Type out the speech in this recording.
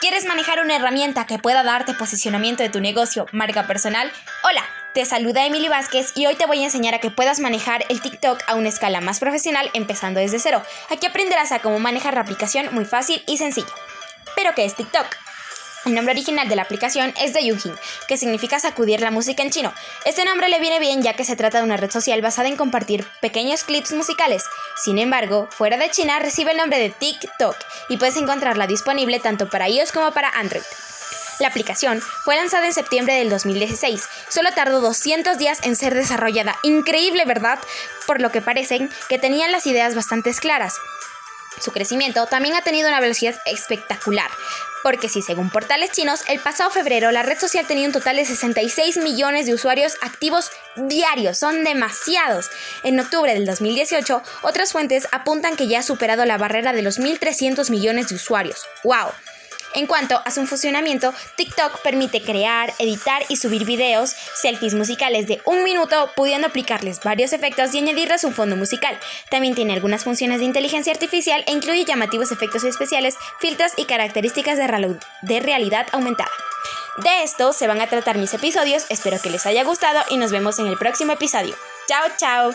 ¿Quieres manejar una herramienta que pueda darte posicionamiento de tu negocio, marca personal? Hola, te saluda Emily Vázquez y hoy te voy a enseñar a que puedas manejar el TikTok a una escala más profesional empezando desde cero. Aquí aprenderás a cómo manejar la aplicación muy fácil y sencillo. ¿Pero qué es TikTok? El nombre original de la aplicación es de Yujin, que significa sacudir la música en chino. Este nombre le viene bien ya que se trata de una red social basada en compartir pequeños clips musicales. Sin embargo, fuera de China recibe el nombre de TikTok y puedes encontrarla disponible tanto para iOS como para Android. La aplicación fue lanzada en septiembre del 2016. Solo tardó 200 días en ser desarrollada. Increíble, ¿verdad? Por lo que parecen que tenían las ideas bastante claras. Su crecimiento también ha tenido una velocidad espectacular, porque si según portales chinos, el pasado febrero la red social tenía un total de 66 millones de usuarios activos diarios, son demasiados. En octubre del 2018, otras fuentes apuntan que ya ha superado la barrera de los 1.300 millones de usuarios. ¡Wow! En cuanto a su funcionamiento, TikTok permite crear, editar y subir videos, selfies musicales de un minuto, pudiendo aplicarles varios efectos y añadirles un fondo musical. También tiene algunas funciones de inteligencia artificial e incluye llamativos efectos especiales, filtros y características de, de realidad aumentada. De esto se van a tratar mis episodios, espero que les haya gustado y nos vemos en el próximo episodio. Chao, chao.